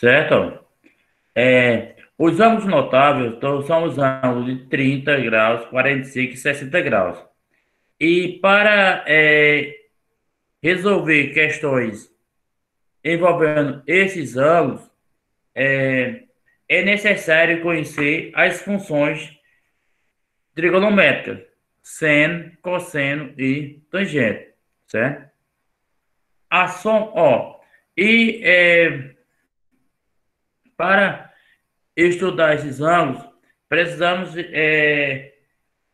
certo? É, os ângulos notáveis então, são os ângulos de 30 graus, 45 e 60 graus. E para é, resolver questões envolvendo esses ângulos, é, é necessário conhecer as funções trigonométricas, seno, cosseno e tangente, certo? A som, ó, e é, para estudar esses ângulos, precisamos é,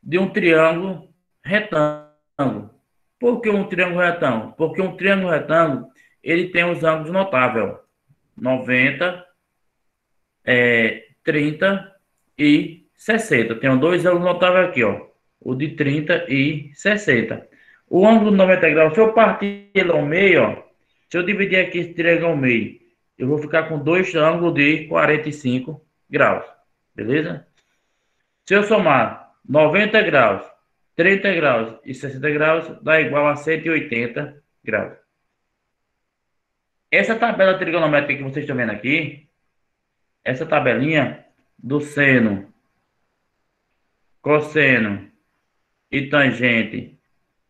de um triângulo retângulo. Por que um triângulo retângulo? Porque um triângulo retângulo ele tem os ângulos notáveis. 90, é, 30 e 60. Tem dois ângulos notáveis aqui, ó. O de 30 e 60. O ângulo de 90 graus, se eu partir ele ao meio, ó. Se eu dividir aqui esse triângulo ao meio, eu vou ficar com dois ângulos de 45 graus. Beleza? Se eu somar 90 graus, 30 graus e 60 graus, dá igual a 180 graus. Essa tabela trigonométrica que vocês estão vendo aqui, essa tabelinha do seno, cosseno e tangente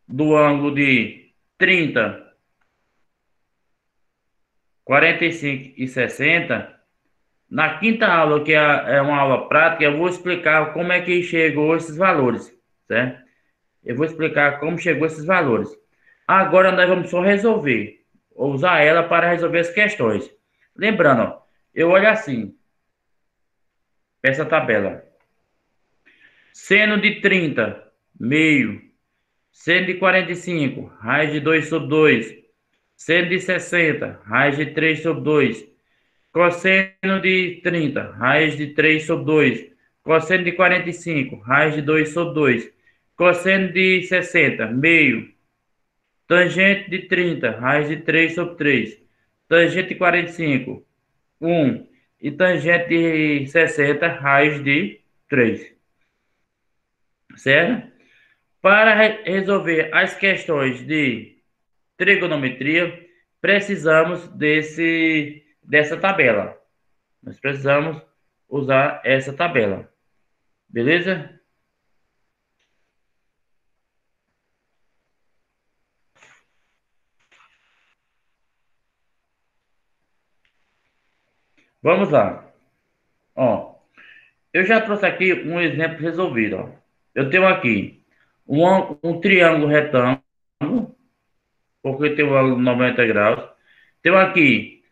do ângulo de 30, 45 e 60, na quinta aula, que é, é uma aula prática, eu vou explicar como é que chegou esses valores, certo? Eu vou explicar como chegou esses valores. Agora nós vamos só resolver usar ela para resolver as questões. Lembrando, eu olho assim, essa tabela. Seno de 30, meio. Seno de 45, raiz de 2 sobre 2. Seno de 60, raiz de 3 sobre 2. Cosseno de 30, raiz de 3 sobre 2. Cosseno de 45, raiz de 2 sobre 2. Cosseno de 60, meio. Tangente de 30, raiz de 3 sobre 3. Tangente de 45, 1. E tangente de 60, raiz de 3. Certo? Para resolver as questões de trigonometria, precisamos desse, dessa tabela. Nós precisamos usar essa tabela. Beleza? Vamos lá. Ó, eu já trouxe aqui um exemplo resolvido. Ó. Eu tenho aqui um, um triângulo retângulo, porque tem um ângulo de 90 graus. Tenho aqui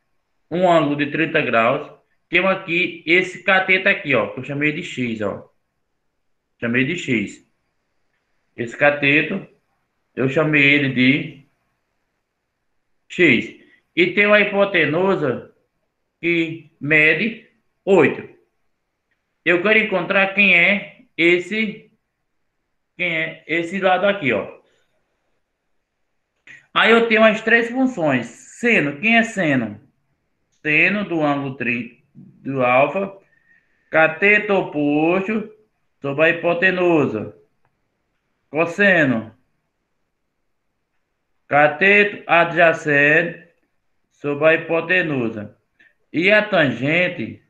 um ângulo de 30 graus. Tenho aqui esse cateto aqui, ó, que eu chamei de X, ó. Chamei de X. Esse cateto, eu chamei ele de X. E tem uma hipotenusa que mede 8. Eu quero encontrar quem é esse quem é esse lado aqui, ó. Aí eu tenho as três funções. Seno, quem é seno? Seno do ângulo tri, do alfa, cateto oposto sobre a hipotenusa. Cosseno, cateto adjacente sobre a hipotenusa. E a tangente,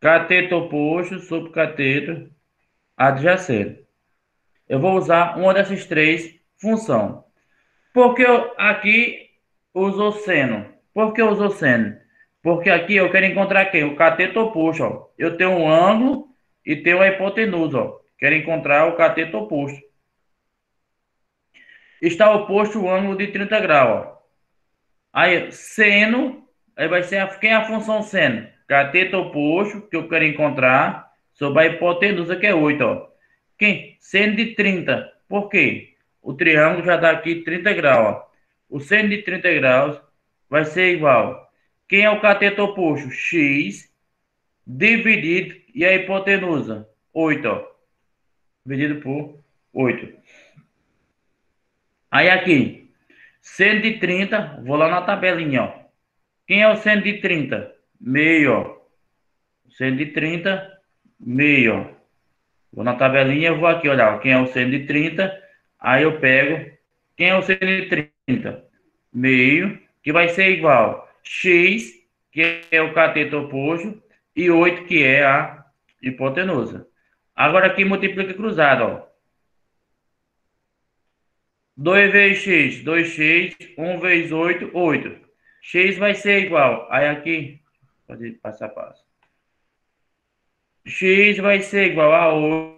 cateto oposto sobre cateto adjacente. Eu vou usar uma dessas três funções. Porque eu aqui uso seno. Por que eu uso seno? Porque aqui eu quero encontrar quem? O cateto oposto. Ó. Eu tenho um ângulo e tenho a hipotenusa. Ó. Quero encontrar o cateto oposto. Está oposto o ângulo de 30 graus. Ó. Aí, seno Aí vai ser a, quem é a função seno? Cateto oposto, que eu quero encontrar, sobre a hipotenusa, que é 8, ó. Quem? Seno de 30. Por quê? O triângulo já dá aqui 30 graus, ó. O seno de 30 graus vai ser igual. Quem é o cateto oposto? X dividido e a hipotenusa? 8, ó. Dividido por 8. Aí aqui, seno de 30, vou lá na tabelinha, ó. Quem é o seno de 30? Meio, ó. Seno de 30, meio, ó. Vou na tabelinha, vou aqui olhar quem é o seno de 30. Aí eu pego quem é o seno de 30? Meio, que vai ser igual x, que é o cateto oposto, e 8, que é a hipotenusa. Agora aqui multiplica cruzado, ó. 2 vezes x, 2x, 1 vezes 8, 8. x vai ser igual, aí aqui, pode passo a passo. x vai ser igual a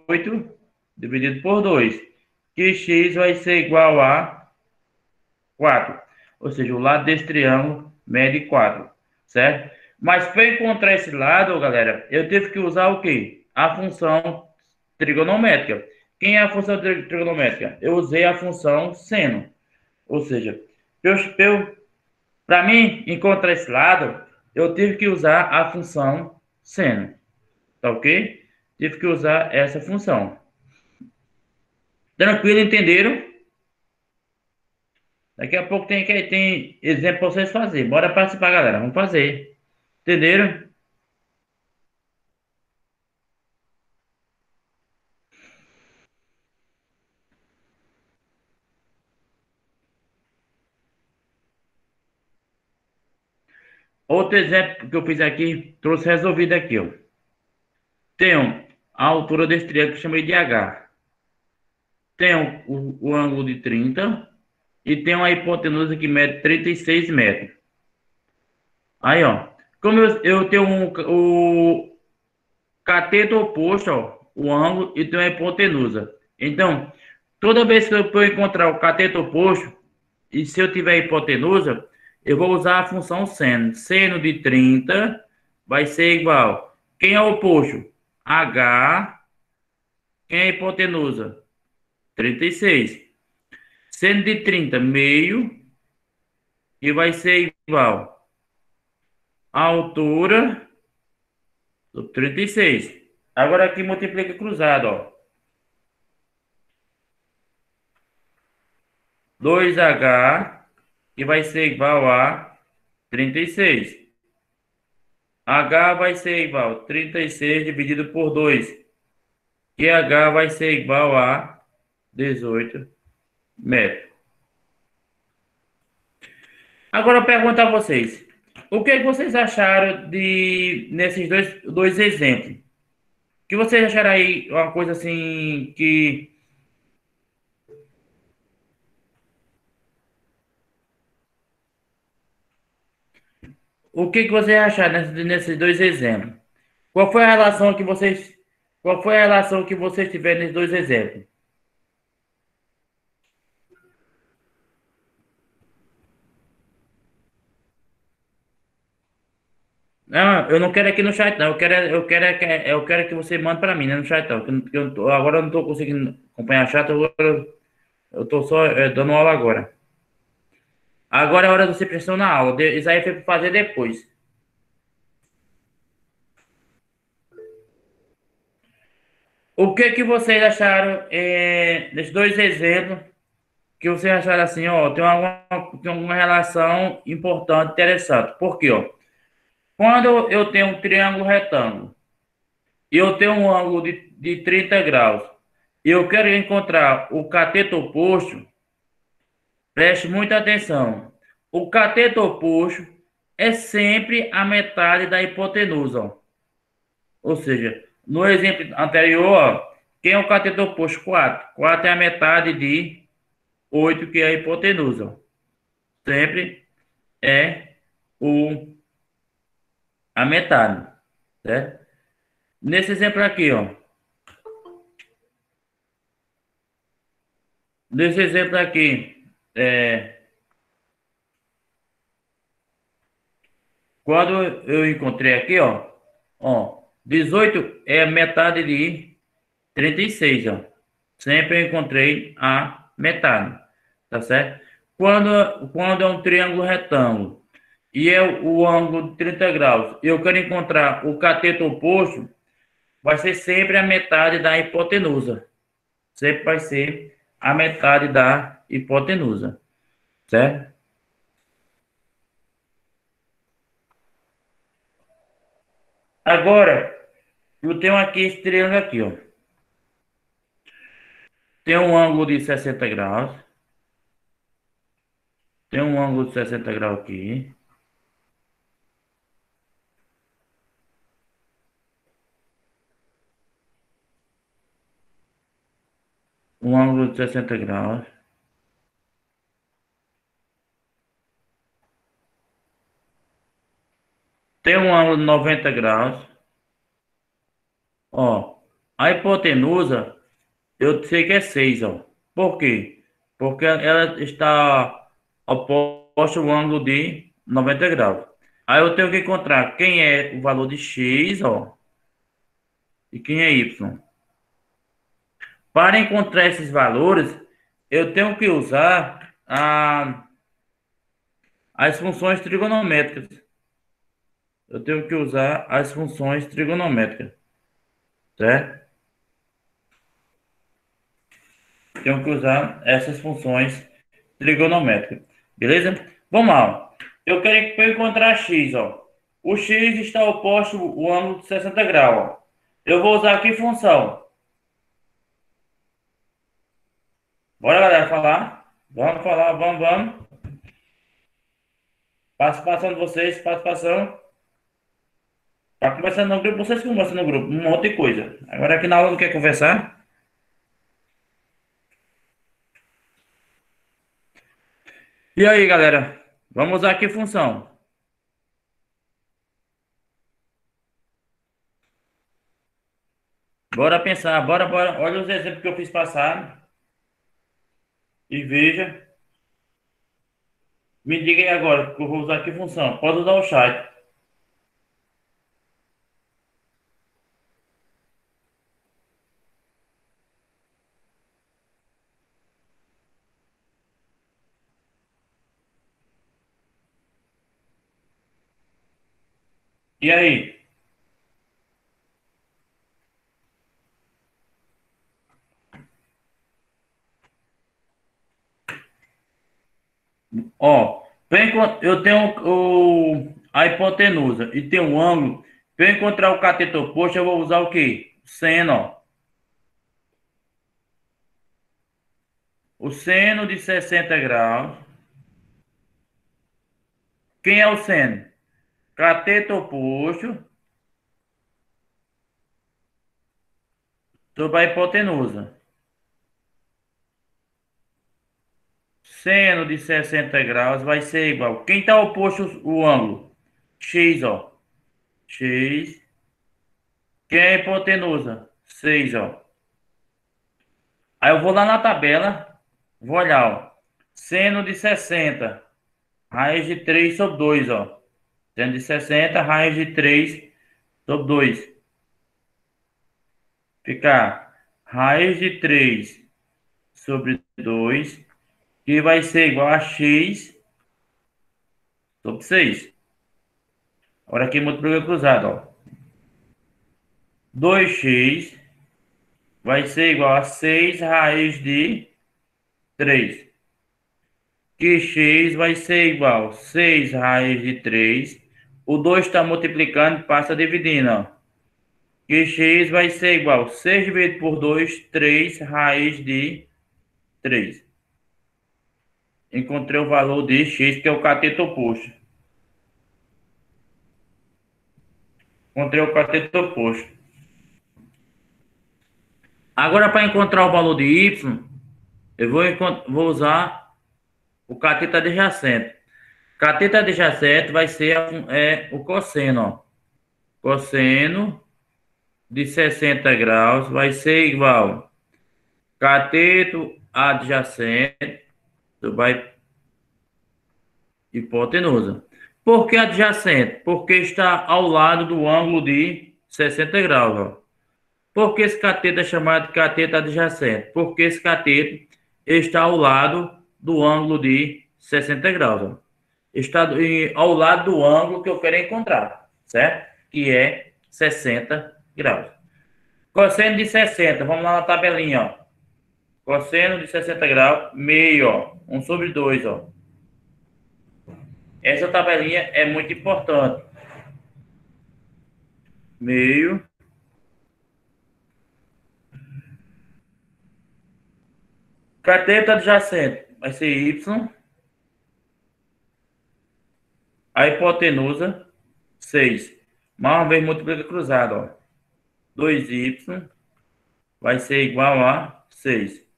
8 dividido por 2, que x vai ser igual a 4. Ou seja, o lado desse triângulo mede 4, certo? Mas para encontrar esse lado, galera, eu tive que usar o quê? A função trigonométrica. Quem é a função trigonométrica? Eu usei a função seno. Ou seja, para mim encontrar esse lado, eu tive que usar a função seno. Tá ok? Tive que usar essa função. Tranquilo, entenderam? Daqui a pouco tem, tem exemplo para vocês fazerem. Bora participar, galera. Vamos fazer. Entenderam? Outro exemplo que eu fiz aqui, trouxe resolvido aqui, ó. Tenho a altura desse triângulo que chamei de H. Tenho o, o ângulo de 30 e tenho a hipotenusa que mede 36 metros. Aí, ó. Como eu, eu tenho um, o cateto oposto, ó, o ângulo, e tenho a hipotenusa. Então, toda vez que eu encontrar o cateto oposto, e se eu tiver hipotenusa, eu vou usar a função seno. Seno de 30 vai ser igual. Quem é o oposto? H. Quem é a hipotenusa? 36. Seno de 30, meio. E vai ser igual. A altura do 36. Agora aqui multiplica cruzado, ó. 2H que vai ser igual a 36. H vai ser igual a 36 dividido por 2. E H vai ser igual a 18 metros. Agora eu pergunto a vocês. O que, é que vocês acharam de nesses dois, dois exemplos? O que vocês acharam aí uma coisa assim que O que, que você acharam nesses, nesses dois exemplos? Qual foi a relação que vocês qual foi a relação que vocês tiveram nesses dois exemplos? Não, eu não quero aqui no chat, não. Eu quero, eu quero, eu quero que você mande para mim, né, no chat, não. Eu, eu, agora eu não estou conseguindo acompanhar o chat, eu, eu estou só é, dando aula agora. Agora é hora de você prestar na aula. Isso aí foi para fazer depois. O que que vocês acharam é, desses dois exemplos que vocês acharam assim, ó, tem uma, tem uma relação importante, interessante. Por quê, ó? Quando eu tenho um triângulo retângulo eu tenho um ângulo de, de 30 graus eu quero encontrar o cateto oposto, Preste muita atenção. O cateto oposto é sempre a metade da hipotenusa. Ó. Ou seja, no exemplo anterior, ó, quem é o cateto oposto? 4. 4 é a metade de 8, que é a hipotenusa. Sempre é o, a metade. Certo? Nesse exemplo aqui, ó. Nesse exemplo aqui, é, quando eu encontrei aqui, ó, ó, 18 é metade de 36, ó. Sempre eu encontrei a metade, tá certo? Quando, quando é um triângulo retângulo e é o ângulo de 30 graus, eu quero encontrar o cateto oposto, vai ser sempre a metade da hipotenusa. Sempre vai ser a metade da hipotenusa, certo? Agora, eu tenho aqui esse triângulo aqui, ó. Tem um ângulo de 60 graus. Tem um ângulo de 60 graus aqui. Um ângulo de 60 graus. Tem um ângulo de 90 graus. Ó, a hipotenusa, eu sei que é 6, ó. Por quê? Porque ela está oposta ao ângulo de 90 graus. Aí eu tenho que encontrar quem é o valor de x, ó, e quem é y. Para encontrar esses valores, eu tenho que usar a, as funções trigonométricas. Eu tenho que usar as funções trigonométricas. Certo? Tenho que usar essas funções trigonométricas. Beleza? Vamos lá. Eu quero que eu encontrar x, ó. O x está oposto ao ângulo de 60 graus. Ó. Eu vou usar aqui função. Bora, galera, falar. Vamos falar, vamos, vamos. Participação de vocês, participação. Tá conversando no grupo, vocês conversam no grupo, um monte de coisa. Agora aqui na aula não quer conversar? E aí, galera? Vamos usar aqui função. Bora pensar, bora, bora. Olha os exemplos que eu fiz passar. E veja. Me diga aí agora, que eu vou usar que função. Pode usar o chat. E aí? Ó, eu tenho o, a hipotenusa e tem um ângulo. Para eu encontrar o cateto oposto, eu vou usar o quê? Seno, ó. O seno de 60 graus. Quem é o seno? Cateto oposto sobre a hipotenusa. Seno de 60 graus vai ser igual. Quem está oposto o ângulo? X, ó. X. Quem é hipotenusa? 6, ó. Aí eu vou lá na tabela. Vou olhar, ó. Seno de 60. Raiz de 3 sobre 2, ó. Seno de 60, raiz de 3 sobre 2. Ficar raiz de 3 sobre 2, que vai ser igual a x sobre 6. Agora aqui multiplica cruzado, ó. 2x vai ser igual a 6 raiz de 3. Que x vai ser igual a 6 raiz de 3 o 2 está multiplicando, passa dividindo, ó. Que x vai ser igual a 6 dividido por 2, 3 raiz de 3. Encontrei o valor de x, que é o cateto oposto. Encontrei o cateto oposto. Agora, para encontrar o valor de y, eu vou, vou usar o cateto adjacente. Cateto adjacente vai ser é, o cosseno. Ó. Cosseno de 60 graus vai ser igual. Cateto adjacente vai hipotenusa. Por que adjacente? Porque está ao lado do ângulo de 60 graus. Ó. Por que esse cateto é chamado de cateto adjacente? Porque esse cateto está ao lado do ângulo de 60 graus. Ó está ao lado do ângulo que eu quero encontrar, certo? Que é 60 graus. Cosseno de 60, vamos lá na tabelinha, ó. Cosseno de 60 graus, meio, ó. 1 sobre 2, ó. Essa tabelinha é muito importante. Meio. Cateto adjacente vai ser Y a hipotenusa, 6. Mais uma vez, multiplica cruzado, ó. 2y vai ser igual a 6.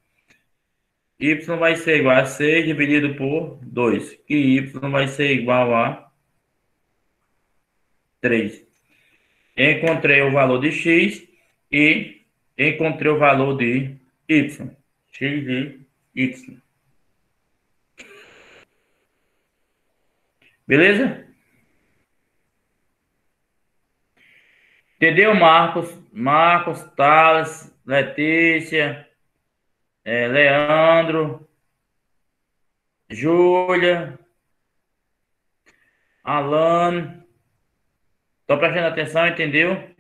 Y vai ser igual a 6 dividido por 2, que y vai ser igual a 3. Encontrei o valor de x e encontrei o valor de y. x e y. Beleza? Entendeu, Marcos? Marcos, Thales, Letícia, é, Leandro, Júlia, Alan. Estou prestando atenção, entendeu?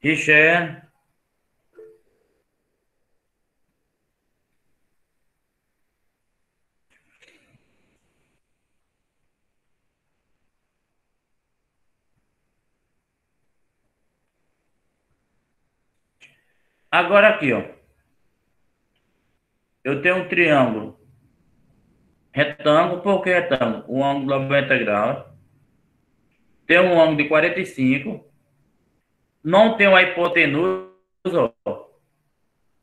Richard. Agora aqui, ó. Eu tenho um triângulo. Retângulo, por que retângulo? Um ângulo de 90 graus. Tem um ângulo de 45. Não tem a hipotenusa, ó.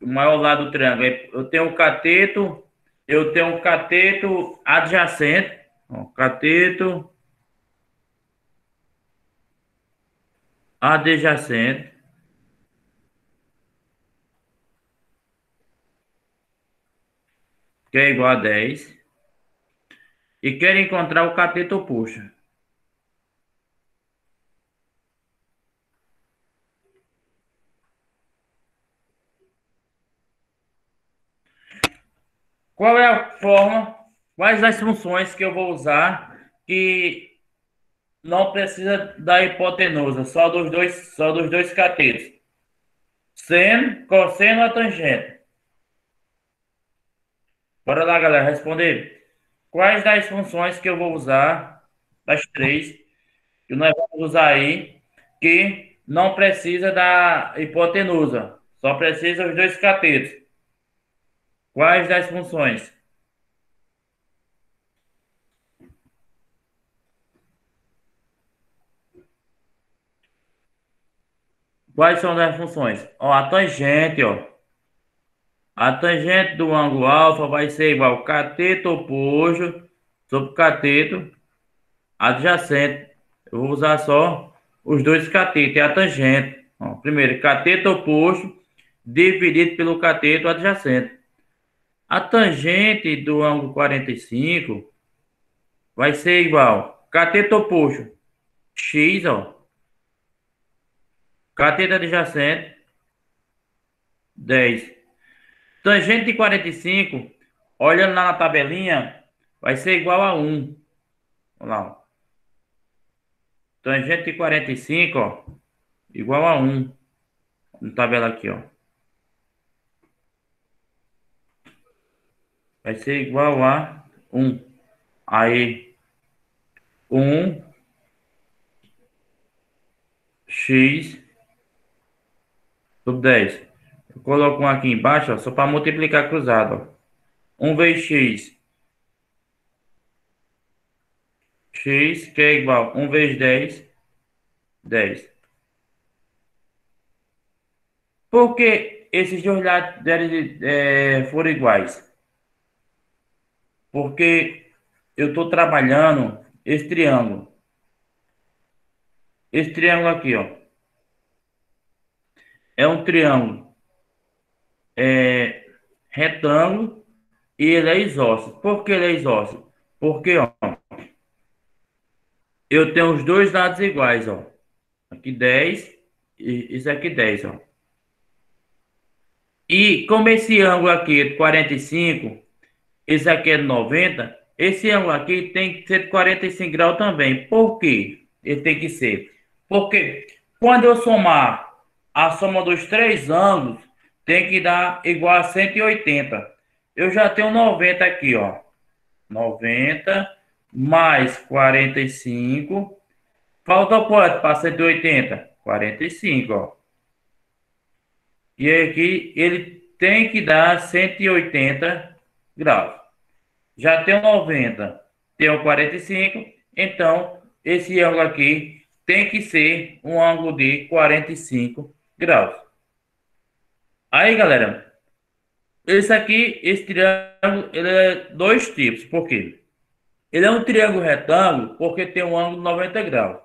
O maior lado do triângulo. Eu tenho um cateto. Eu tenho um cateto adjacente. Ó, cateto adjacente. Que é igual a 10, e quer encontrar o cateto oposto. Qual é a forma, quais as funções que eu vou usar que não precisa da hipotenusa, só dos dois, só dos dois catetos? Seno, cosseno ou tangente? Bora lá, galera, responder. Quais das funções que eu vou usar, das três, que nós vamos usar aí, que não precisa da hipotenusa, só precisa os dois catetos. Quais das funções? Quais são as funções? Ó, a tangente, ó. A tangente do ângulo alfa vai ser igual ao cateto oposto sobre cateto adjacente. Eu vou usar só os dois catetos, é a tangente. Ó, primeiro, cateto oposto dividido pelo cateto adjacente. A tangente do ângulo 45 vai ser igual cateto oposto x, ó. Cateto adjacente 10 Tangente de 45, olhando lá na tabelinha, vai ser igual a 1. Olha lá. Ó. Tangente de 45, ó, igual a 1. Na tabela aqui, ó. Vai ser igual a 1. Aí, 1 x sobre 10. Coloco um aqui embaixo, ó, só para multiplicar cruzado. Ó. 1 vezes x. x que é igual a 1 vezes 10. 10. Por que esses dois lados é, foram iguais? Porque eu estou trabalhando esse triângulo. Esse triângulo aqui, ó. É um triângulo é, retângulo e ele é isósceles. Por que ele é isósceles? Porque, ó, eu tenho os dois lados iguais, ó. Aqui 10 e isso aqui 10, ó. E como esse ângulo aqui é de 45, esse aqui é de 90, esse ângulo aqui tem que ser de 45 graus também. Por quê? Ele tem que ser. Porque quando eu somar a soma dos três ângulos, tem que dar igual a 180. Eu já tenho 90 aqui, ó. 90 mais 45. Falta quanto para 180? 45, ó. E aqui ele tem que dar 180 graus. Já tenho 90, tenho 45, então esse ângulo aqui tem que ser um ângulo de 45 graus. Aí, galera, esse aqui, esse triângulo, ele é dois tipos. Por quê? Ele é um triângulo retângulo porque tem um ângulo 90 graus.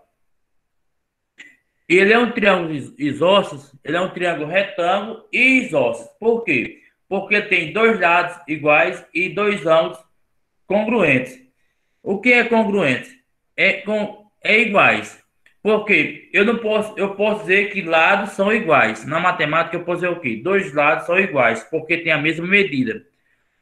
Ele é um triângulo isósceles, ele é um triângulo retângulo e isósceles. Por quê? Porque tem dois lados iguais e dois ângulos congruentes. O que é congruente? É, com, é iguais. Porque eu não posso, eu posso dizer que lados são iguais. Na matemática eu posso dizer o quê? Dois lados são iguais, porque tem a mesma medida.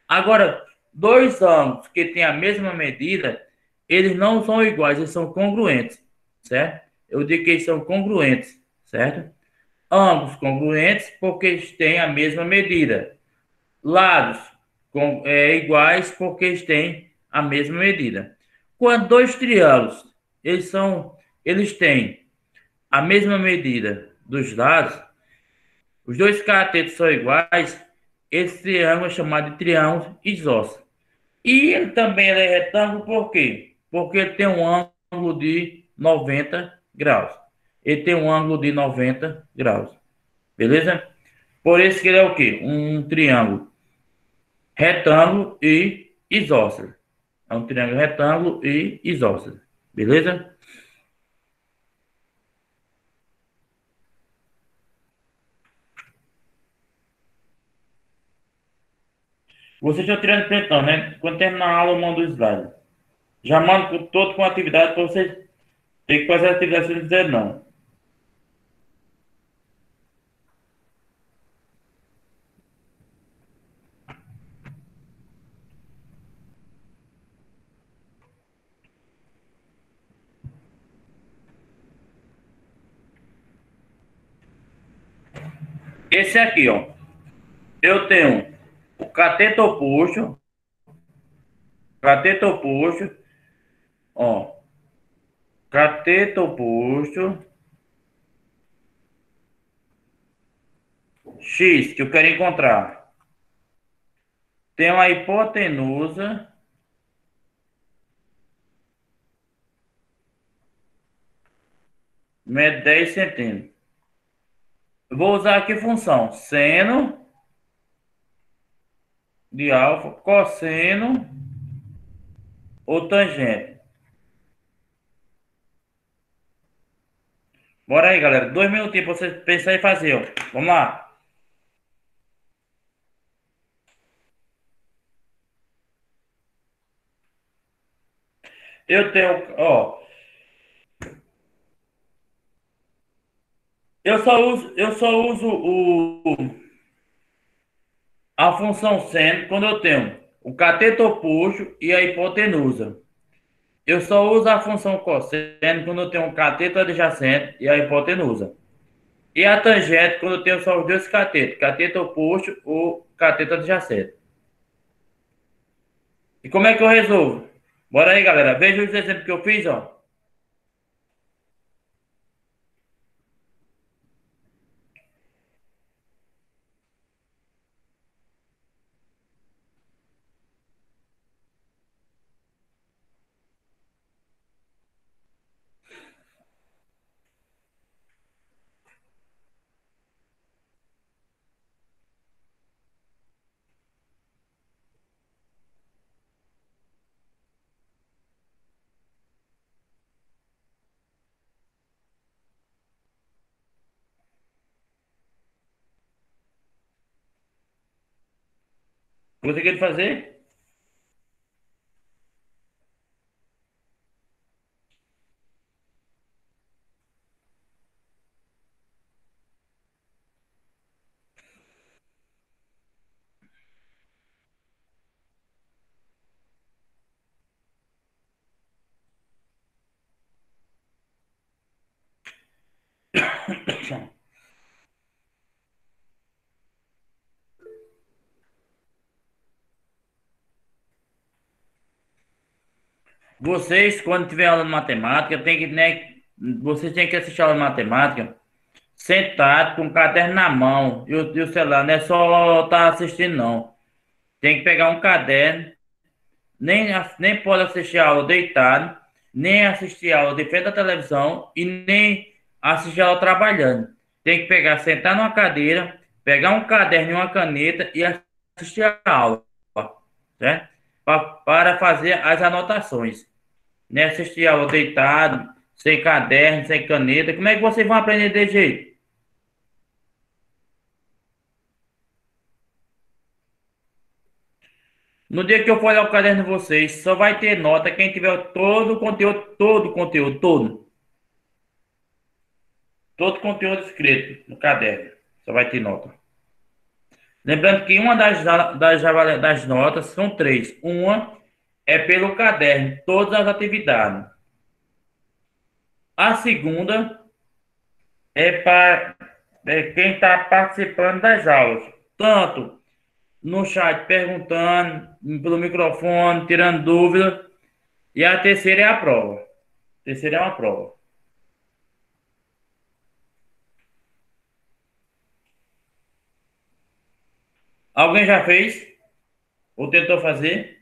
Agora, dois ângulos que têm a mesma medida, eles não são iguais, eles são congruentes, certo? eu digo que eles são congruentes, certo? Ambos congruentes porque eles têm a mesma medida. Lados com, é, iguais porque eles têm a mesma medida. Quando dois triângulos, eles são, eles têm a mesma medida dos lados, os dois catetos são iguais, esse triângulo é chamado de triângulo isósceles. E ele também é retângulo por quê? Porque ele tem um ângulo de 90 graus. Ele tem um ângulo de 90 graus. Beleza? Por isso que ele é o quê? Um triângulo retângulo e isósceles. É um triângulo retângulo e isósceles. Beleza? Você já tirando pretão, né? Quando terminar a aula, eu mando o slide. Já mando todo com atividade para vocês tem que fazer a atividade sem dizer não. Esse aqui, ó. Eu tenho o cateto oposto. Cateto oposto. Ó. Cateto oposto. X, que eu quero encontrar. Tem uma hipotenusa. Mede 10 centímetros. Eu vou usar aqui função seno de alfa, cosseno ou tangente. Bora aí, galera. Dois minutinhos pra vocês pensar e fazer, ó. Vamos lá. Eu tenho, ó. Eu só uso, eu só uso o, a função seno quando eu tenho o cateto oposto e a hipotenusa. Eu só uso a função cosseno quando eu tenho um cateto adjacente e a hipotenusa. E a tangente quando eu tenho só os dois catetos, cateto oposto ou cateto adjacente. E como é que eu resolvo? Bora aí, galera. Veja os exemplos que eu fiz, ó. Conseguiram fazer? Vocês, quando tiver aula de matemática, tem que, né, vocês têm que assistir aula de matemática sentado, com o caderno na mão e o, e celular. Não é só estar tá assistindo, não. Tem que pegar um caderno. Nem, nem pode assistir aula deitado, nem assistir aula de frente da televisão e nem assistir aula trabalhando. Tem que pegar, sentar numa cadeira, pegar um caderno e uma caneta e assistir a aula, certo? Para fazer as anotações. Né? Assistir aula deitado, sem caderno, sem caneta. Como é que vocês vão aprender de jeito? No dia que eu for olhar o caderno de vocês, só vai ter nota quem tiver todo o conteúdo, todo o conteúdo, todo. Todo o conteúdo escrito no caderno. Só vai ter nota. Lembrando que uma das, das, das notas são três. Uma é pelo caderno, todas as atividades. A segunda é para é quem está participando das aulas. Tanto no chat perguntando, pelo microfone, tirando dúvida. E a terceira é a prova. A terceira é uma prova. Alguém já fez? Ou tentou fazer?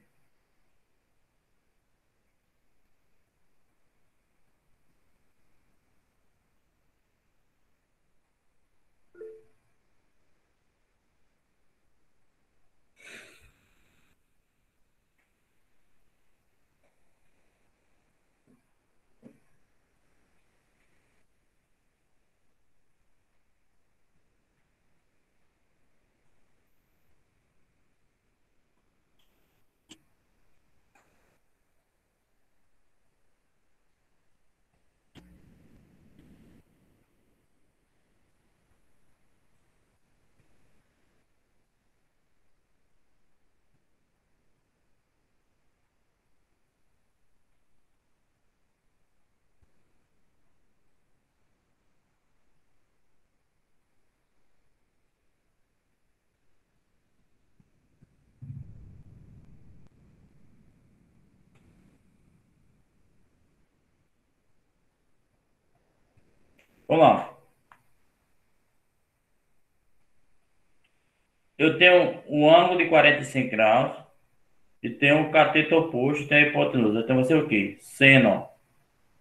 Vamos lá. Eu tenho um ângulo de 45 graus e tenho um cateto oposto tenho a hipotenusa. Então ser o quê? Seno.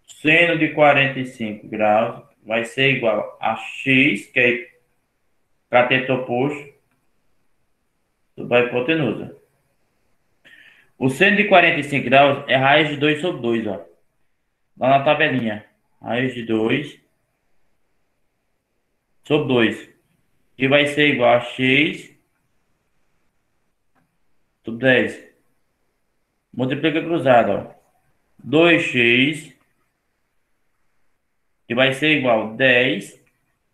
Seno de 45 graus vai ser igual a x, que é cateto oposto, sobre a hipotenusa. O seno de 45 graus é raiz de 2 sobre 2, ó. Lá na tabelinha. Raiz de 2 sobre 2, que vai ser igual a x sobre 10. Multiplica cruzado, ó. 2x, que vai ser igual a 10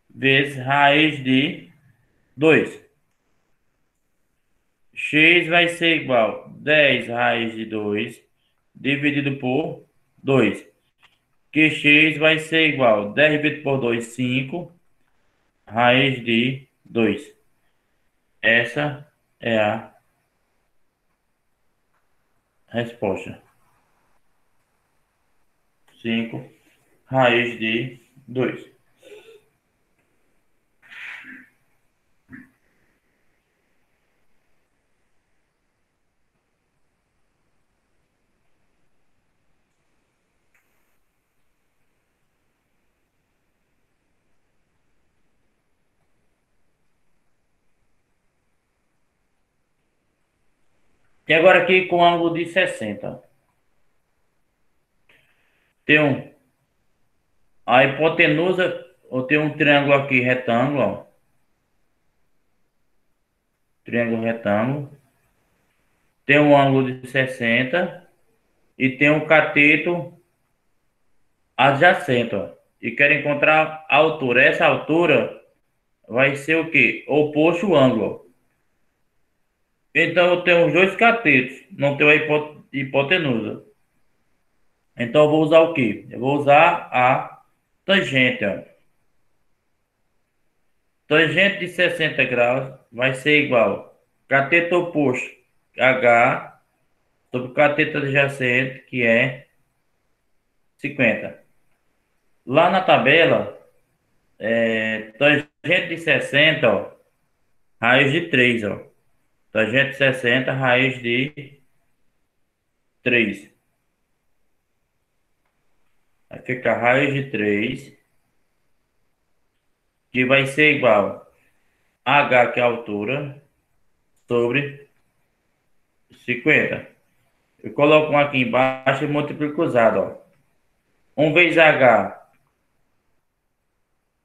vezes raiz de 2. x vai ser igual a 10 raiz de 2 dividido por 2. Que x vai ser igual a 10 dividido por 2, 5 raiz de 2. Essa é a resposta. 5 raiz de 2. E agora aqui com ângulo de 60. Tem um, a hipotenusa, ou tem um triângulo aqui retângulo, ó. Triângulo retângulo. Tem um ângulo de 60 e tem um cateto adjacente, ó. E quero encontrar a altura. Essa altura vai ser o quê? Oposto ao ângulo. Então eu tenho os dois catetos, não tenho a hipotenusa. Então eu vou usar o quê? Eu vou usar a tangente. Ó. Tangente de 60 graus vai ser igual cateto oposto H sobre cateto adjacente, que é 50. Lá na tabela, é, tangente de 60, ó, raiz de 3, ó. Tangente 60, raiz de 3. Vai ficar raiz de 3, que vai ser igual H, que é a altura, sobre 50. Eu coloco um aqui embaixo e multiplico usado, ó. 1 vezes H,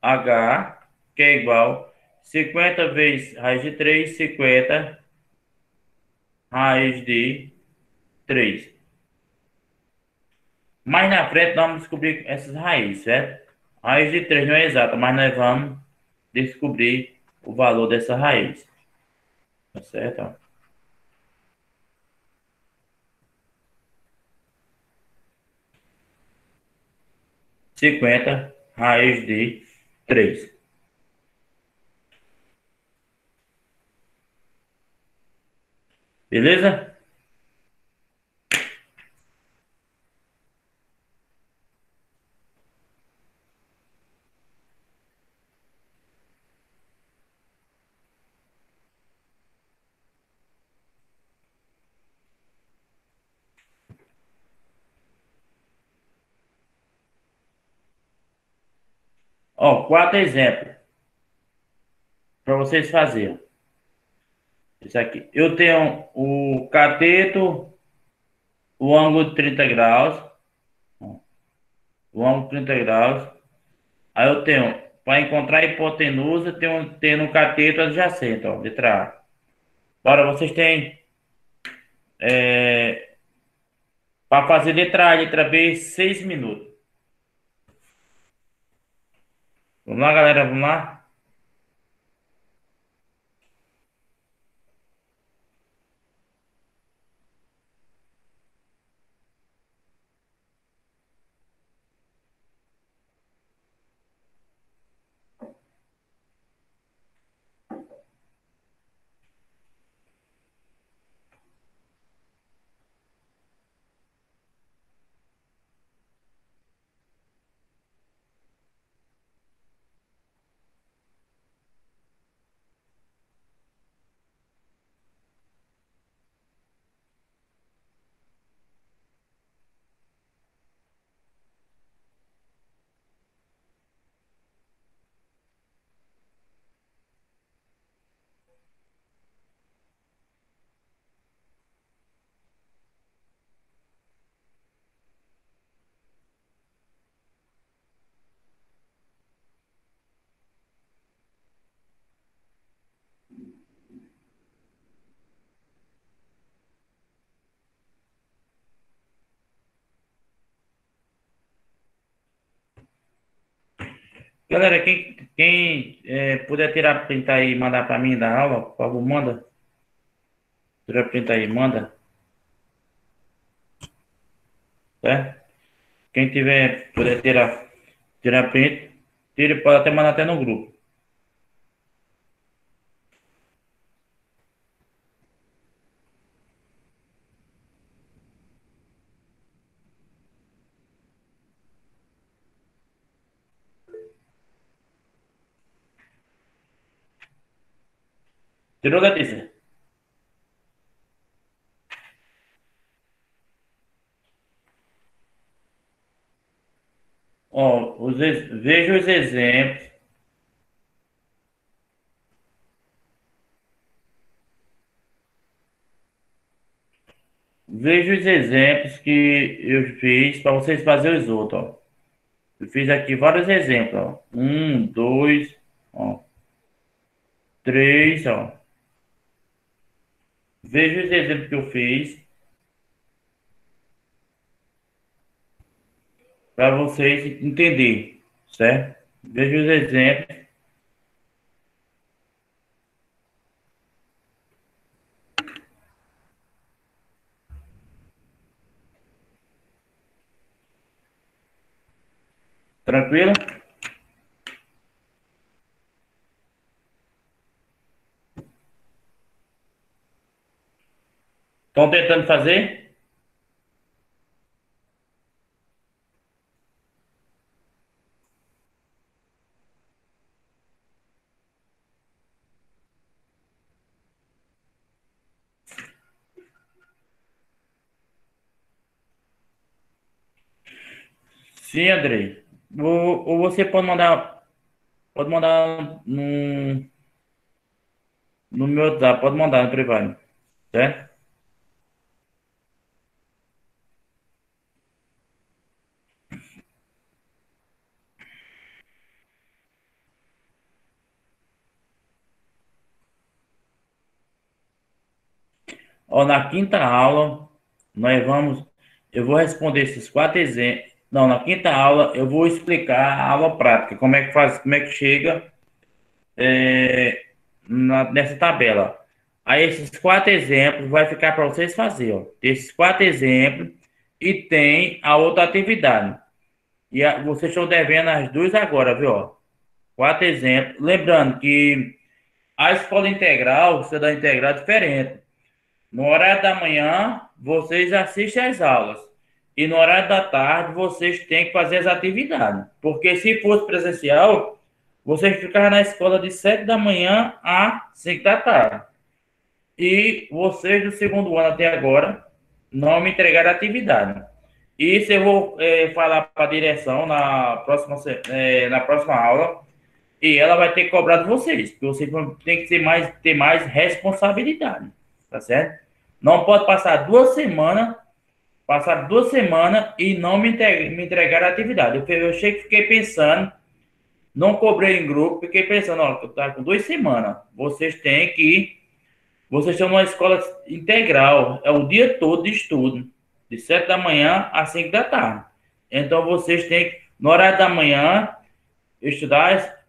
H, que é igual 50 vezes raiz de 3, 50 raiz de 3. Mais na frente nós vamos descobrir essas raízes, certo? Raiz de 3 não é exata, mas nós vamos descobrir o valor dessa raiz. Tá certo? Cinquenta raiz de três. Beleza? Ó, quatro exemplos para vocês fazerem. Isso aqui. Eu tenho o cateto, o ângulo de 30 graus. O ângulo de 30 graus. Aí eu tenho, para encontrar a hipotenusa, tenho, tenho um cateto adjacente, ó, letra A. Agora, vocês têm... É, para fazer letra A letra B, 6 minutos. Vamos lá, galera, vamos lá? Galera, quem, quem é, puder tirar print aí e mandar para mim da aula, por favor, manda. Tira print aí, manda. Certo? Quem tiver, puder tirar, tirar print, tire, pode até mandar até no grupo. Letícia? Ó, os, veja os exemplos. Veja os exemplos que eu fiz para vocês fazerem os outros. Ó. Eu fiz aqui vários exemplos. Ó. Um, dois, ó. três, ó. Veja os exemplos que eu fiz. Para vocês entenderem, certo? Veja os exemplos. Tranquilo? Estão tentando fazer? Sim, Andrei. Ou, você pode mandar, pode mandar num, no meu WhatsApp, pode mandar no privado, certo? Ó, na quinta aula, nós vamos. Eu vou responder esses quatro exemplos. Não, na quinta aula eu vou explicar a aula prática, como é que faz, como é que chega é, na, nessa tabela. Aí esses quatro exemplos vai ficar para vocês fazer, ó. Esses quatro exemplos e tem a outra atividade. E a, vocês estão devendo as duas agora, viu? Ó. Quatro exemplos. Lembrando que a escola integral, você dá integral é diferente. No horário da manhã, vocês assistem às aulas. E no horário da tarde, vocês têm que fazer as atividades. Porque se fosse presencial, vocês ficavam na escola de 7 da manhã a 5 da tarde. E vocês do segundo ano até agora não me entregaram atividade. Isso eu vou é, falar para a direção na próxima, é, na próxima aula. E ela vai ter que cobrar de vocês. Porque vocês têm que ter mais, ter mais responsabilidade. Tá certo? Não pode passar duas semanas, passar duas semanas e não me, entregar, me entregar a atividade. Eu, eu cheguei, fiquei pensando, não cobrei em grupo, fiquei pensando, ó, tá com duas semanas, vocês têm que vocês estão numa escola integral, é o dia todo de estudo, de sete da manhã às cinco da tarde. Então vocês têm que, no horário da manhã, estudar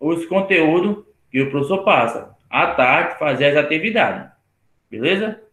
os conteúdos que o professor passa. À tarde, fazer as atividades. Beleza?